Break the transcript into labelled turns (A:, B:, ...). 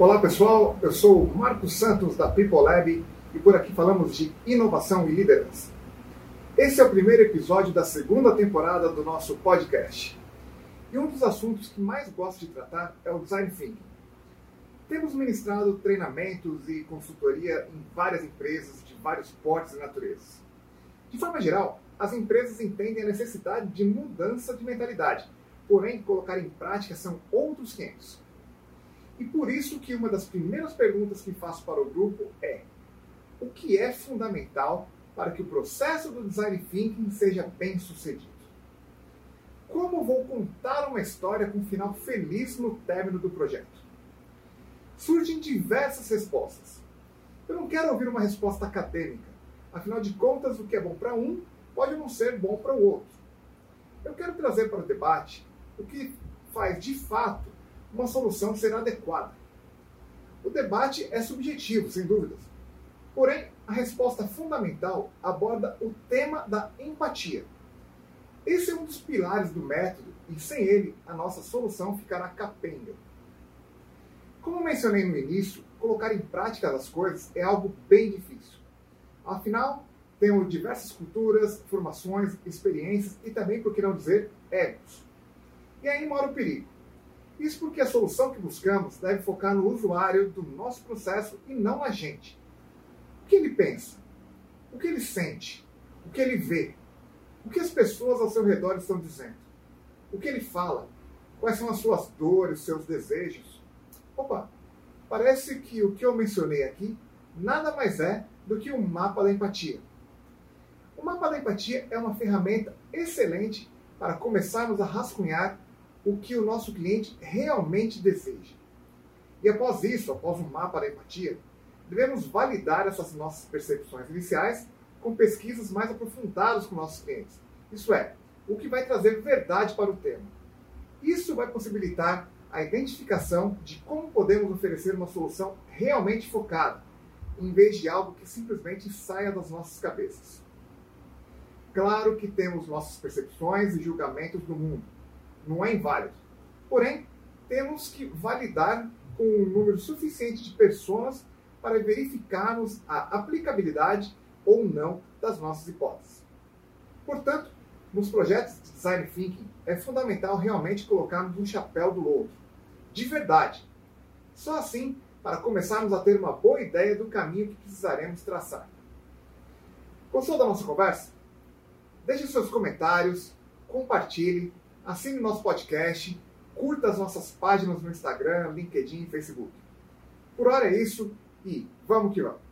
A: Olá pessoal, eu sou o Marcos Santos da People Lab e por aqui falamos de inovação e liderança. Esse é o primeiro episódio da segunda temporada do nosso podcast. E um dos assuntos que mais gosto de tratar é o design thinking. Temos ministrado treinamentos e consultoria em várias empresas de vários portes e naturezas. De forma geral, as empresas entendem a necessidade de mudança de mentalidade, porém colocar em prática são outros 500. E por isso que uma das primeiras perguntas que faço para o grupo é: o que é fundamental para que o processo do design thinking seja bem sucedido? Como vou contar uma história com um final feliz no término do projeto? Surgem diversas respostas. Eu não quero ouvir uma resposta acadêmica. Afinal de contas, o que é bom para um pode não ser bom para o outro. Eu quero trazer para o debate o que faz de fato uma solução ser adequada. O debate é subjetivo, sem dúvidas. Porém, a resposta fundamental aborda o tema da empatia. Esse é um dos pilares do método e sem ele a nossa solução ficará capenga. Como mencionei no início, colocar em prática as coisas é algo bem difícil. Afinal, temos diversas culturas, formações, experiências e também, por que não dizer, egos. E aí mora o perigo. Isso porque a solução que buscamos deve focar no usuário do nosso processo e não na gente. O que ele pensa? O que ele sente? O que ele vê? O que as pessoas ao seu redor estão dizendo? O que ele fala? Quais são as suas dores, seus desejos? Opa, parece que o que eu mencionei aqui nada mais é do que um mapa da empatia. O mapa da empatia é uma ferramenta excelente para começarmos a rascunhar o que o nosso cliente realmente deseja. E após isso, após um mapa da empatia, devemos validar essas nossas percepções iniciais com pesquisas mais aprofundadas com nossos clientes. Isso é, o que vai trazer verdade para o tema. Isso vai possibilitar a identificação de como podemos oferecer uma solução realmente focada, em vez de algo que simplesmente saia das nossas cabeças. Claro que temos nossas percepções e julgamentos do mundo, não é inválido. Porém, temos que validar com um número suficiente de pessoas para verificarmos a aplicabilidade ou não das nossas hipóteses. Portanto, nos projetos de design thinking é fundamental realmente colocarmos um chapéu do outro, de verdade. Só assim para começarmos a ter uma boa ideia do caminho que precisaremos traçar. Gostou da nossa conversa? Deixe seus comentários, compartilhe assine nosso podcast, curta as nossas páginas no Instagram, LinkedIn e Facebook. Por hora é isso e vamos que vamos!